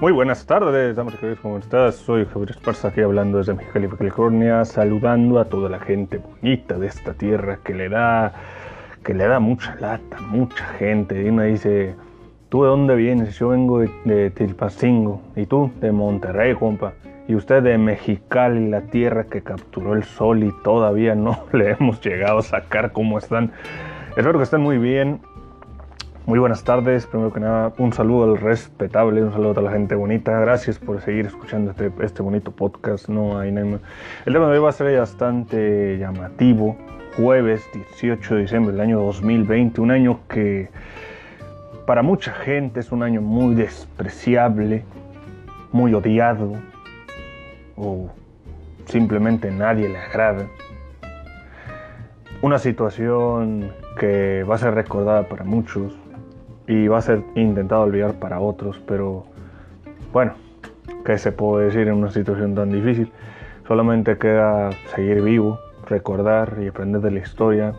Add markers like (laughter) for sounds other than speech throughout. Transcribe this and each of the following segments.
Muy buenas tardes, damas y caballeros, ¿cómo estás? Soy Javier Esparza, aquí hablando desde Mexicali, California, saludando a toda la gente bonita de esta tierra que le da, que le da mucha lata, mucha gente. Y dice, ¿tú de dónde vienes? Yo vengo de, de Tilpacingo, y tú de Monterrey, compa. Y usted de Mexicali, la tierra que capturó el sol y todavía no (laughs) le hemos llegado a sacar cómo están. Espero que estén muy bien. Muy buenas tardes, primero que nada un saludo al respetable, un saludo a toda la gente bonita, gracias por seguir escuchando este, este bonito podcast, no hay nada El tema de hoy va a ser bastante llamativo, jueves 18 de diciembre del año 2020, un año que para mucha gente es un año muy despreciable, muy odiado, o simplemente nadie le agrada. Una situación que va a ser recordada para muchos, y va a ser intentado olvidar para otros, pero bueno, ¿qué se puede decir en una situación tan difícil? Solamente queda seguir vivo, recordar y aprender de la historia.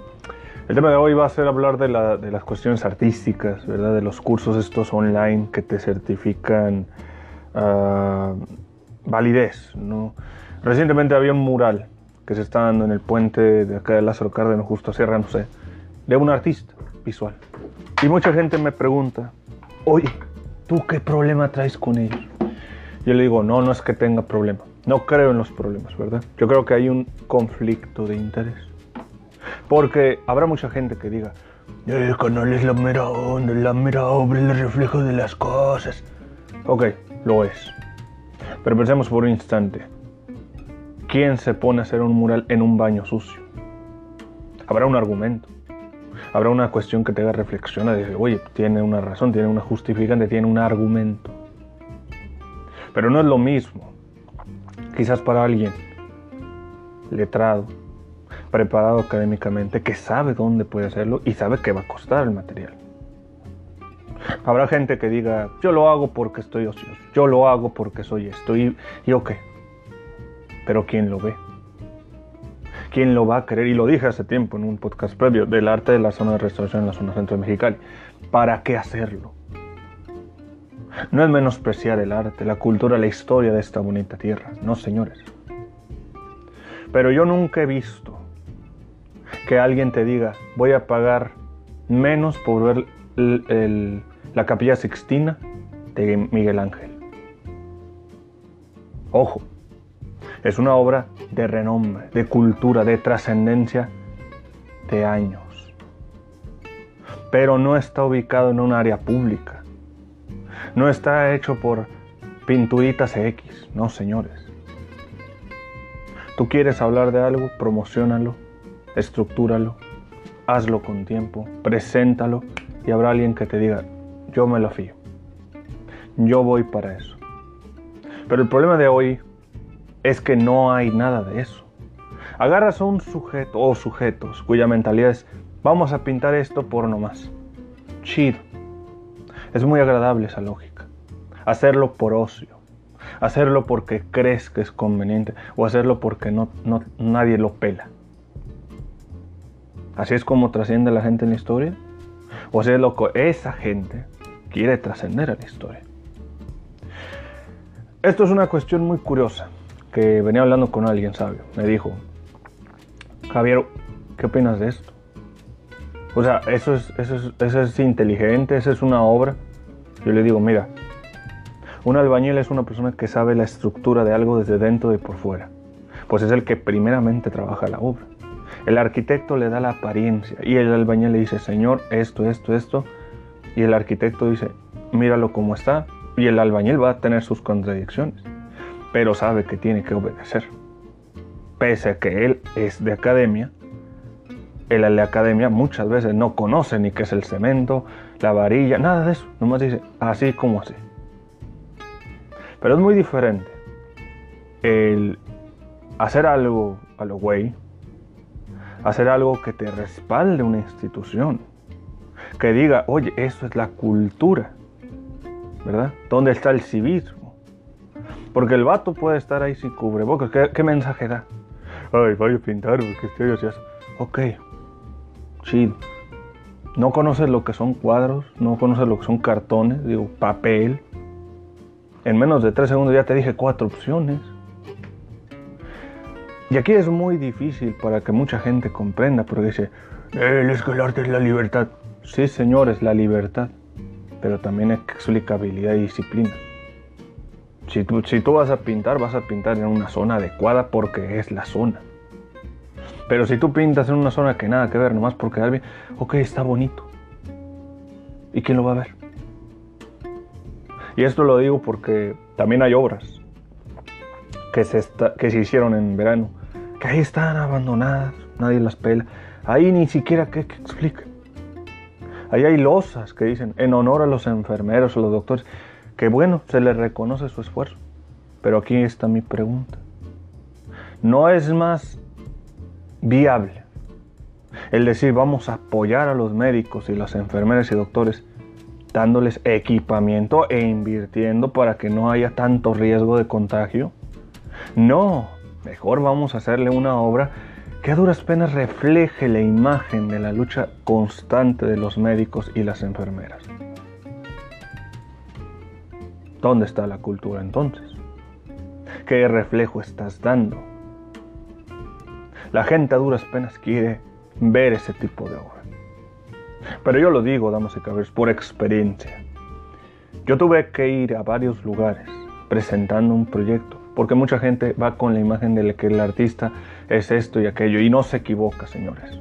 El tema de hoy va a ser hablar de, las cuestiones artísticas, ¿verdad? De los cursos estos online que te certifican uh, validez, ¿no? Recientemente había un mural que se está dando en el puente de acá de Lázaro Cárdenas, justo a Sierra, no sé, de un artista visual. Y mucha gente me pregunta, oye, ¿tú qué problema traes con ellos? Yo le digo, no, no es que tenga problema. No creo en los problemas, ¿verdad? Yo creo que hay un conflicto de interés. Porque habrá mucha gente que diga, el canal es la mera onda, la mera obra, el reflejo de las cosas. Ok, lo es. Pero pensemos por un instante. ¿Quién se pone a hacer un mural en un baño sucio? Habrá un argumento habrá una cuestión que te haga reflexionar y decir, oye, tiene una razón, tiene una justificante, tiene un argumento. Pero no es lo mismo. Quizás para alguien letrado, preparado académicamente, que sabe dónde puede hacerlo y sabe que va a costar el material. Habrá gente que diga, yo lo hago porque estoy ocioso, yo lo hago porque soy esto, y, y ok. Pero ¿quién lo ve? ¿Quién lo va a querer? Y lo dije hace tiempo en un podcast previo del arte de la zona de restauración en la zona centro de Mexicali. ¿Para qué hacerlo? No es menospreciar el arte, la cultura, la historia de esta bonita tierra, no señores. Pero yo nunca he visto que alguien te diga, voy a pagar menos por ver la capilla sixtina de Miguel Ángel. Ojo, es una obra de renombre, de cultura, de trascendencia de años. Pero no está ubicado en un área pública. No está hecho por pinturitas X, no señores. Tú quieres hablar de algo, promocionalo, estructúralo, hazlo con tiempo, preséntalo y habrá alguien que te diga, yo me lo fío. Yo voy para eso. Pero el problema de hoy es que no hay nada de eso. Agarras a un sujeto o sujetos cuya mentalidad es vamos a pintar esto por nomás. Chido. Es muy agradable esa lógica. Hacerlo por ocio. Hacerlo porque crees que es conveniente o hacerlo porque no, nadie lo pela. Así es como trasciende la gente en la historia. O sea, lo que esa gente quiere trascender a la historia. Esto es una cuestión muy curiosa que venía hablando con alguien sabio. Me dijo, Javier, ¿qué opinas de esto? O sea, eso es, eso es, eso es inteligente, esa es una obra. Yo le digo, mira, un albañil es una persona que sabe la estructura de algo desde dentro y por fuera. Pues es el que primeramente trabaja la obra. El arquitecto le da la apariencia y el albañil le dice, Señor, esto, esto, esto. Y el arquitecto dice, míralo como está. Y el albañil va a tener sus contradicciones pero sabe que tiene que obedecer. Pese a que él es de academia, el de academia muchas veces no conoce ni qué es el cemento, la varilla, nada de eso. Nomás dice así como así. Pero es muy diferente el hacer algo a lo güey, hacer algo que te respalde una institución, que diga, oye, eso es la cultura, ¿verdad? ¿Dónde está el civismo? Porque el vato puede estar ahí sin cubrebocas. ¿Qué, qué mensaje da? Ay, vaya a pintar porque estoy así. Ok, chido. No conoces lo que son cuadros, no conoces lo que son cartones, digo, papel. En menos de tres segundos ya te dije cuatro opciones. Y aquí es muy difícil para que mucha gente comprenda, porque dice, el escalarte es la libertad. Sí, señores, la libertad, pero también explicabilidad y disciplina. Si tú, si tú vas a pintar, vas a pintar en una zona adecuada porque es la zona. Pero si tú pintas en una zona que nada que ver, nomás porque alguien, ok, está bonito. ¿Y quién lo va a ver? Y esto lo digo porque también hay obras que se, que se hicieron en verano, que ahí están abandonadas, nadie las pela. Ahí ni siquiera que, que explique. Ahí hay losas que dicen en honor a los enfermeros, a los doctores, que bueno, se les reconoce su esfuerzo. Pero aquí está mi pregunta. ¿No es más viable. El decir, vamos a apoyar a los médicos y las enfermeras y doctores dándoles equipamiento e invirtiendo para que no haya tanto riesgo de contagio. No, mejor vamos a hacerle una obra que a duras penas refleje la imagen de la lucha constante de los médicos y las enfermeras. ¿Dónde está la cultura entonces? ¿Qué reflejo estás dando? La gente a duras penas quiere ver ese tipo de obra. Pero yo lo digo, damas y caballeros, por experiencia. Yo tuve que ir a varios lugares presentando un proyecto, porque mucha gente va con la imagen de que el artista es esto y aquello, y no se equivoca, señores.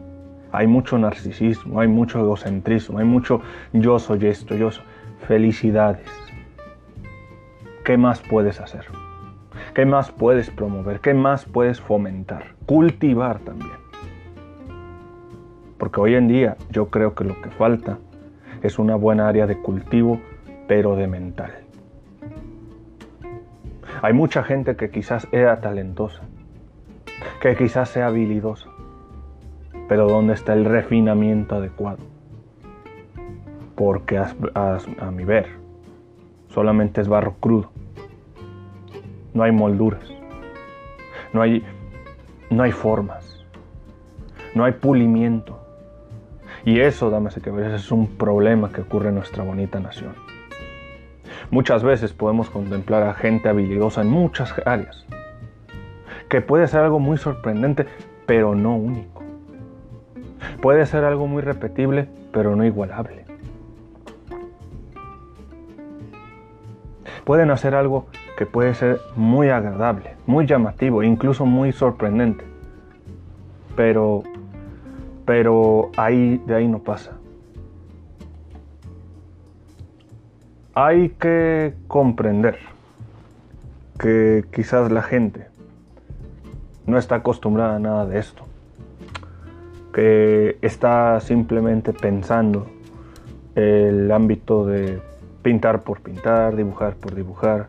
Hay mucho narcisismo, hay mucho egocentrismo, hay mucho yo soy esto, yo soy. Felicidades. ¿Qué más puedes hacer? ¿Qué más puedes promover? ¿Qué más puedes fomentar? Cultivar también. Porque hoy en día yo creo que lo que falta es una buena área de cultivo, pero de mental. Hay mucha gente que quizás era talentosa, que quizás sea habilidosa, pero ¿dónde está el refinamiento adecuado? Porque a, a mi ver, solamente es barro crudo no hay molduras, no hay, no hay formas, no hay pulimiento. Y eso, damas y caballeros, es un problema que ocurre en nuestra bonita nación. Muchas veces podemos contemplar a gente habilidosa en muchas áreas, que puede ser algo muy sorprendente, pero no único. Puede ser algo muy repetible, pero no igualable. Pueden hacer algo que puede ser muy agradable, muy llamativo, incluso muy sorprendente. Pero, pero ahí, de ahí no pasa. Hay que comprender que quizás la gente no está acostumbrada a nada de esto, que está simplemente pensando el ámbito de pintar por pintar, dibujar por dibujar,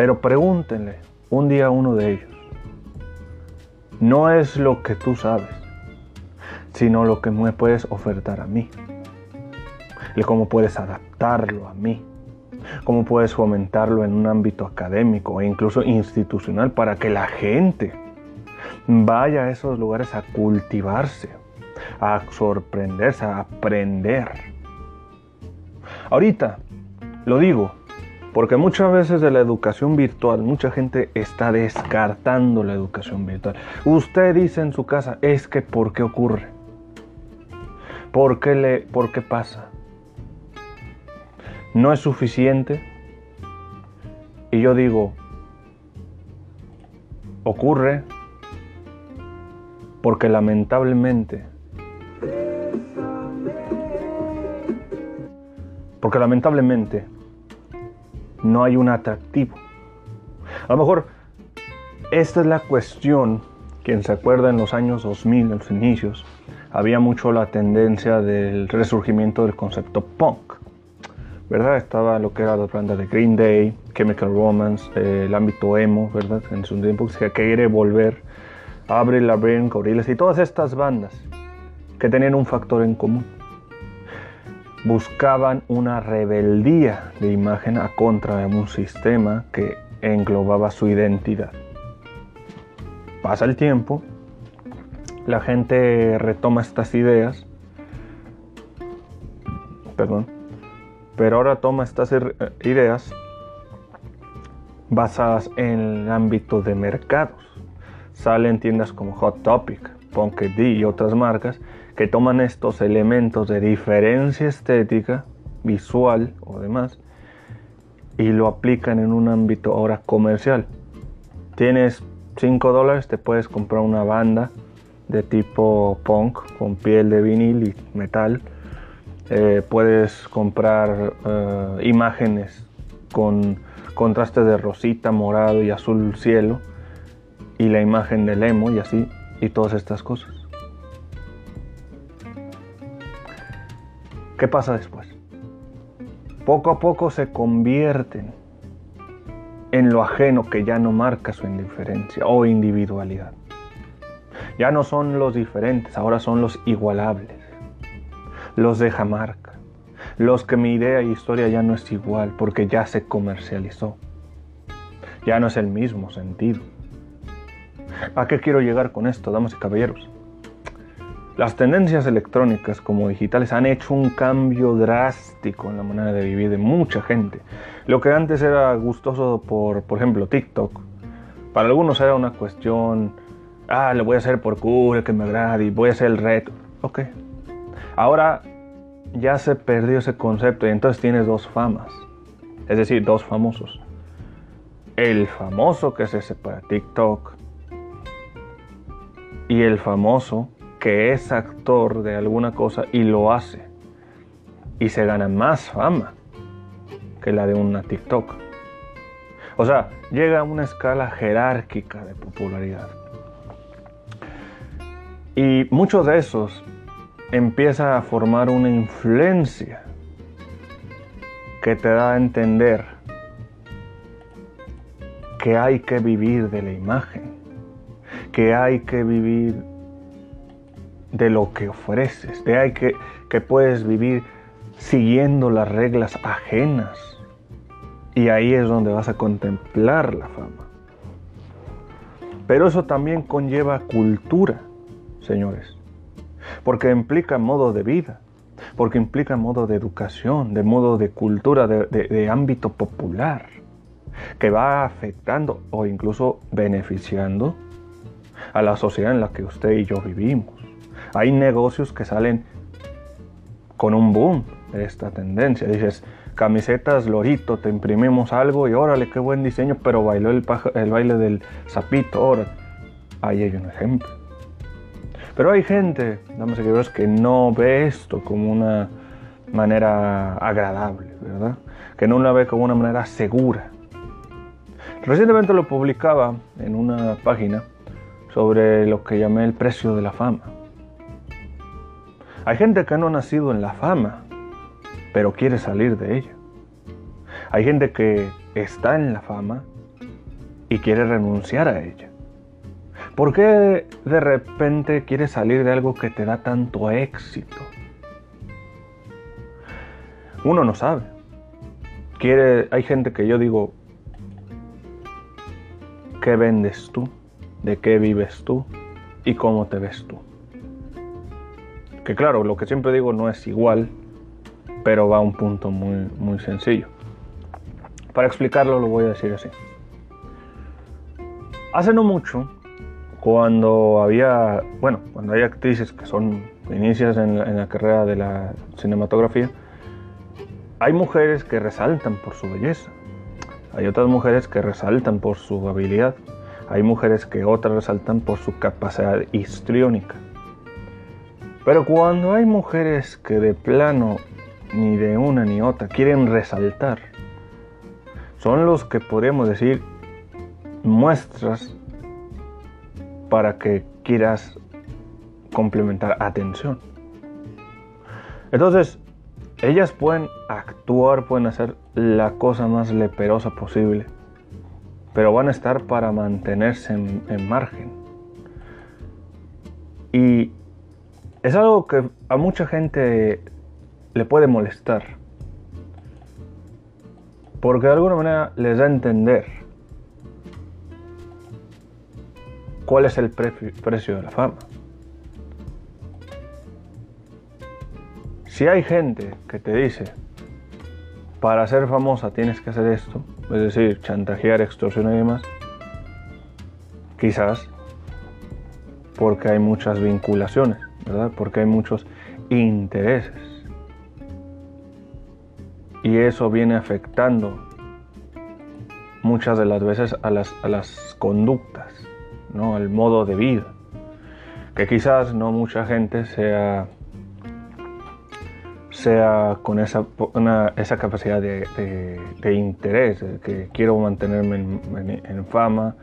pero pregúntenle un día a uno de ellos. No es lo que tú sabes, sino lo que me puedes ofertar a mí. Y cómo puedes adaptarlo a mí. Cómo puedes fomentarlo en un ámbito académico e incluso institucional para que la gente vaya a esos lugares a cultivarse, a sorprenderse, a aprender. Ahorita, lo digo, porque muchas veces de la educación virtual, mucha gente está descartando la educación virtual. Usted dice en su casa, es que ¿por qué ocurre? ¿Por qué, le, por qué pasa? ¿No es suficiente? Y yo digo, ocurre porque lamentablemente, porque lamentablemente no hay un atractivo. A lo mejor esta es la cuestión, quien se acuerda en los años 2000, en los inicios, había mucho la tendencia del resurgimiento del concepto punk. ¿Verdad? Estaba lo que era la banda de Green Day, Chemical Romance, eh, el ámbito emo, ¿verdad? En su tiempo que quiere volver, Abre Labyrinth, Gorillaz y todas estas bandas que tenían un factor en común buscaban una rebeldía de imagen a contra de un sistema que englobaba su identidad. Pasa el tiempo, la gente retoma estas ideas, perdón, pero ahora toma estas ideas basadas en el ámbito de mercados. Salen tiendas como Hot Topic, Punk D y otras marcas que toman estos elementos de diferencia estética, visual o demás, y lo aplican en un ámbito ahora comercial. Tienes 5 dólares, te puedes comprar una banda de tipo punk con piel de vinil y metal. Eh, puedes comprar eh, imágenes con contrastes de rosita, morado y azul cielo y la imagen del emo y así y todas estas cosas. ¿Qué pasa después? Poco a poco se convierten en lo ajeno que ya no marca su indiferencia o individualidad. Ya no son los diferentes, ahora son los igualables, los de marca, los que mi idea y historia ya no es igual porque ya se comercializó, ya no es el mismo sentido. ¿A qué quiero llegar con esto, damas y caballeros? Las tendencias electrónicas como digitales han hecho un cambio drástico en la manera de vivir de mucha gente. Lo que antes era gustoso por, por ejemplo, TikTok, para algunos era una cuestión, ah, le voy a hacer por cura, que me agrade, voy a hacer el reto. Ok. Ahora ya se perdió ese concepto y entonces tienes dos famas, es decir, dos famosos. El famoso que es ese para TikTok y el famoso que es actor de alguna cosa y lo hace. Y se gana más fama que la de una TikTok. O sea, llega a una escala jerárquica de popularidad. Y muchos de esos empieza a formar una influencia que te da a entender que hay que vivir de la imagen, que hay que vivir de lo que ofreces, de ahí que, que puedes vivir siguiendo las reglas ajenas. Y ahí es donde vas a contemplar la fama. Pero eso también conlleva cultura, señores. Porque implica modo de vida, porque implica modo de educación, de modo de cultura, de, de ámbito popular, que va afectando o incluso beneficiando a la sociedad en la que usted y yo vivimos. Hay negocios que salen con un boom de esta tendencia. Dices, camisetas Lorito, te imprimimos algo y órale, qué buen diseño, pero bailó el, baile del sapito, ahora. Ahí hay un ejemplo. Pero hay gente, damas y caballeros, que no ve esto como una manera agradable, ¿verdad? Que no la ve como una manera segura. Recientemente lo publicaba en una página sobre lo que llamé el precio de la fama. Hay gente que no ha nacido en la fama, pero quiere salir de ella. Hay gente que está en la fama y quiere renunciar a ella. ¿Por qué de repente quieres salir de algo que te da tanto éxito? Uno no sabe. Hay gente que yo digo, ¿qué vendes tú? ¿De qué vives tú? ¿Y cómo te ves tú? Que claro, lo que siempre digo no es igual, pero va a un punto muy, muy sencillo. Para explicarlo lo voy a decir así. Hace no mucho, cuando había, bueno, cuando hay actrices que son inicias en la, en la carrera de la cinematografía, hay mujeres que resaltan por su belleza, hay otras mujeres que resaltan por su habilidad, hay mujeres que otras resaltan por su capacidad histriónica. Pero cuando hay mujeres que de plano ni de una ni otra quieren resaltar, son los que podríamos decir muestras para que quieras complementar atención. Entonces, ellas pueden actuar, pueden hacer la cosa más leperosa posible, pero van a estar para mantenerse en, en margen. Y es algo que a mucha gente le puede molestar. Porque de alguna manera les da a entender cuál es el precio de la fama. Si hay gente que te dice, para ser famosa tienes que hacer esto, es decir, chantajear, extorsionar y demás, quizás porque hay muchas vinculaciones, Porque hay muchos intereses. Y eso viene afectando muchas de las veces a las, a las conductas, ¿no? al modo de vida. Que quizás no mucha gente sea, sea con esa, esa capacidad de, de, interés, que quiero mantenerme en, fama,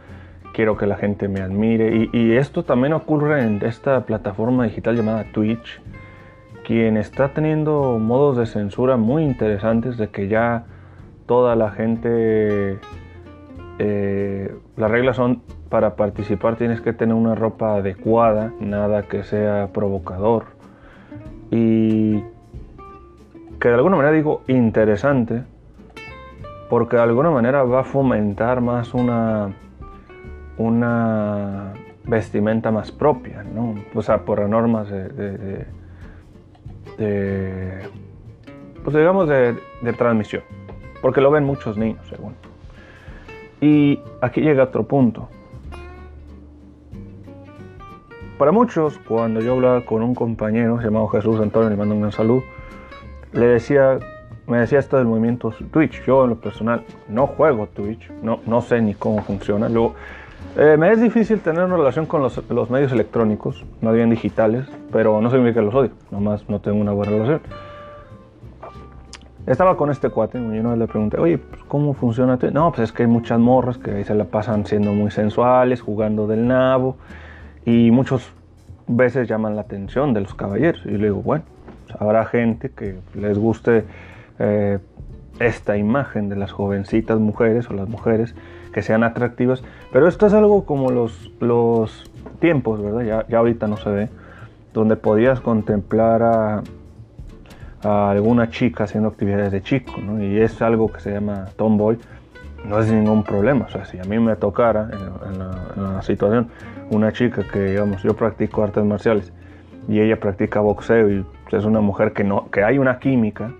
quiero que la gente me admire. Y, esto también ocurre en esta plataforma digital llamada Twitch, quien está teniendo modos de censura muy interesantes de que ya toda la gente eh, las reglas son para participar tienes que tener una ropa adecuada, nada que sea provocador. Y que de alguna manera digo interesante, porque de alguna manera va a fomentar más una, una vestimenta más propia, ¿no? O sea, por las normas de, pues digamos de transmisión, porque lo ven muchos niños, según. Y aquí llega otro punto. Para muchos, cuando yo hablaba con un compañero llamado Jesús Antonio, le mando un saludo, le decía, me decía esto del movimiento Twitch. Yo en lo personal no juego Twitch, no, no sé ni cómo funciona. Luego, eh, me es difícil tener una relación con los, medios electrónicos, más bien digitales, pero no significa que los odio, nomás no tengo una buena relación. Estaba con este cuate y una vez le pregunté, oye, pues, ¿cómo funciona? No, pues es que hay muchas morras que ahí se la pasan siendo muy sensuales, jugando del nabo y muchas veces llaman la atención de los caballeros. Y le digo, bueno, pues, habrá gente que les guste eh, esta imagen de las jovencitas mujeres o las mujeres que sean atractivas, pero esto es algo como los, los tiempos, ¿verdad? Ya, ya ahorita no se ve, donde podías contemplar a alguna chica haciendo actividades de chico. Y es algo que se llama tomboy, no es ningún problema. O sea, si a mí me tocara en, la, situación una chica que, digamos, yo practico artes marciales y ella practica boxeo y es una mujer que, no, que hay una química,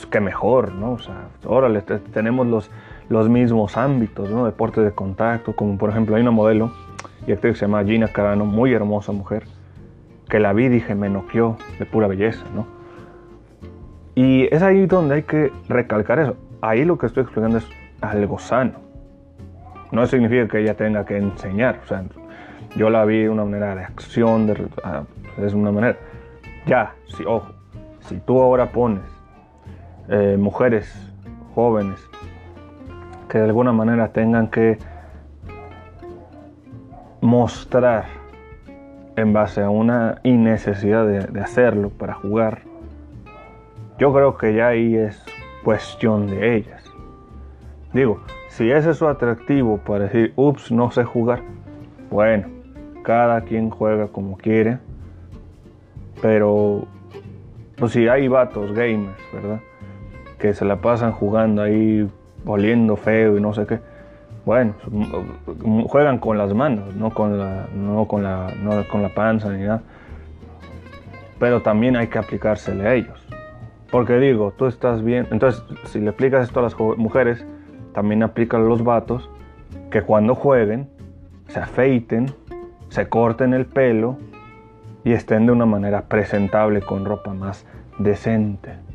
pues que mejor, ¿no? O sea, órale, tenemos los, los mismos ámbitos, ¿no? Deportes de contacto, como por ejemplo hay una modelo y actriz que se llama Gina Carano, muy hermosa mujer, que la vi dije, me noqueó de pura belleza, ¿no? Y es ahí donde hay que recalcar eso. Ahí lo que estoy explicando es algo sano. No significa que ella tenga que enseñar. O sea, yo la vi de una manera de acción, de, ah, es una manera. Ya, si, ojo, si tú ahora pones eh, mujeres jóvenes que de alguna manera tengan que mostrar en base a una innecesidad de hacerlo para jugar, yo creo que ya ahí es cuestión de ellas. Digo, si ese es su atractivo para decir, ups, no sé jugar, bueno, cada quien juega como quiere, pero pues si hay vatos gamers, ¿verdad? Que se la pasan jugando ahí, oliendo feo y no sé qué. Bueno, juegan con las manos, no con la, no con la, no con la panza ni nada. Pero también hay que aplicársele a ellos. Porque digo, tú estás bien. Entonces, si le explicas esto a las mujeres, también aplica a los vatos que cuando jueguen, se afeiten, se corten el pelo y estén de una manera presentable con ropa más decente.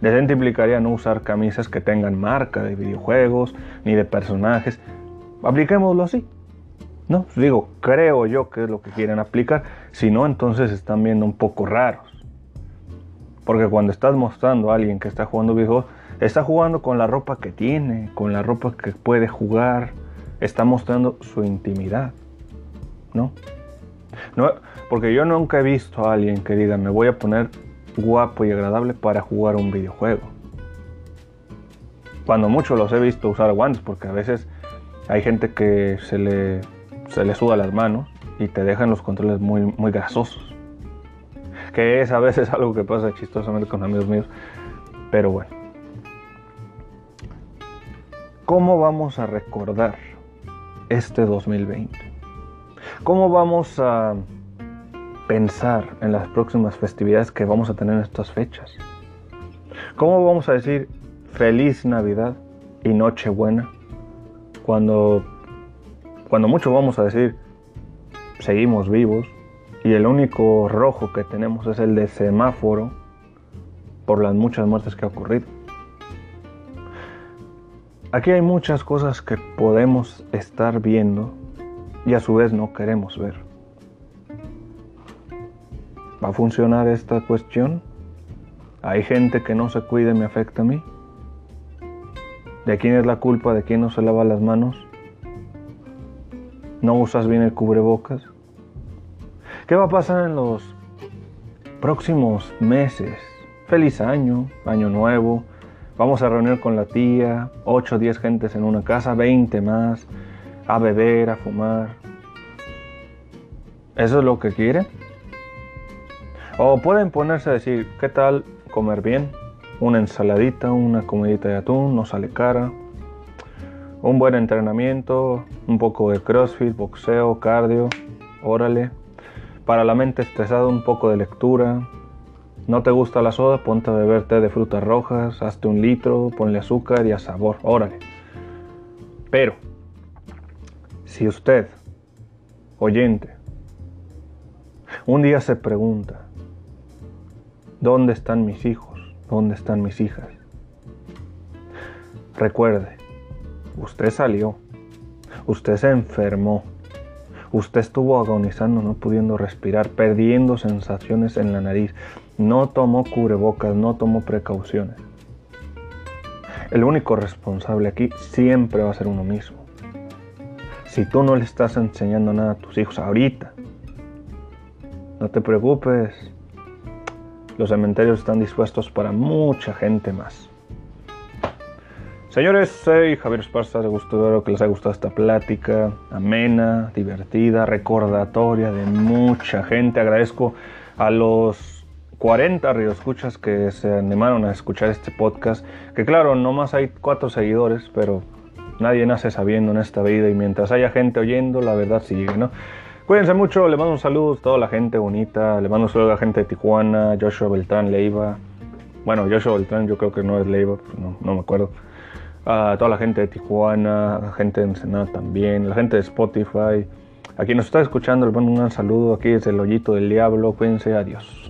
Decente implicaría no usar camisas que tengan marca de videojuegos ni de personajes. Apliquémoslo así. No, digo, creo yo que es lo que quieren aplicar. Si no, entonces están viendo un poco raros. Porque cuando estás mostrando a alguien que está jugando videojuegos, está jugando con la ropa que tiene, con la ropa que puede jugar, está mostrando su intimidad, ¿no? no porque yo nunca he visto a alguien que diga, me voy a poner guapo y agradable para jugar un videojuego. Cuando mucho los he visto usar guantes, porque a veces hay gente que se le, se le suda las manos y te dejan los controles muy, muy grasosos que es a veces (laughs) algo que pasa chistosamente con amigos míos, pero bueno. ¿Cómo vamos a recordar este 2020? ¿Cómo vamos a pensar en las próximas festividades que vamos a tener en estas fechas? ¿Cómo vamos a decir feliz Navidad y Nochebuena, cuando, cuando mucho vamos a decir, seguimos vivos, y el único rojo que tenemos es el de semáforo por las muchas muertes que ha ocurrido. Aquí hay muchas cosas que podemos estar viendo y a su vez no queremos ver. ¿Va a funcionar esta cuestión? ¿Hay gente que no se cuide y me afecta a mí? ¿De quién es la culpa? ¿De quién no se lava las manos? ¿No usas bien el cubrebocas? ¿Qué va a pasar en los próximos meses? Feliz año, año nuevo. Vamos a reunir con la tía, 8 o 10 gentes en una casa, 20 más, a beber, a fumar. ¿Eso es lo que quieren? O pueden ponerse a decir, ¿qué tal comer bien? Una ensaladita, una comidita de atún, no sale cara. Un buen entrenamiento, un poco de crossfit, boxeo, cardio, órale. Para la mente estresada, un poco de lectura. ¿No te gusta la soda? Ponte a beber té de frutas rojas, hazte un litro, ponle azúcar y a sabor, órale. Pero, si usted, oyente, un día se pregunta, ¿Dónde están mis hijos? ¿Dónde están mis hijas? Recuerde, usted salió, usted se enfermó, usted estuvo agonizando, no pudiendo respirar, perdiendo sensaciones en la nariz, no tomó cubrebocas, no tomó precauciones. El único responsable aquí siempre va a ser uno mismo. Si tú no le estás enseñando nada a tus hijos ahorita, no te preocupes, los cementerios están dispuestos para mucha gente más. Señores, soy Javier Esparza, espero que les haya gustado esta plática amena, divertida, recordatoria de mucha gente. Agradezco a los 40 radioescuchas que se animaron a escuchar este podcast. Que claro, no más hay cuatro seguidores, pero nadie nace sabiendo en esta vida y mientras haya gente oyendo, la verdad sigue, ¿no? Cuídense mucho, le mando un saludo a toda la gente bonita, le mando un saludo a la gente de Tijuana, Joshua Beltrán Leiva. Bueno, Joshua Beltrán yo creo que no es Leiva, no, me acuerdo. A toda la gente de Tijuana, la gente de Ensenada también, la gente de Spotify. A quien nos está escuchando, le mando un saludo. Aquí es el hoyito del diablo. Cuídense, adiós.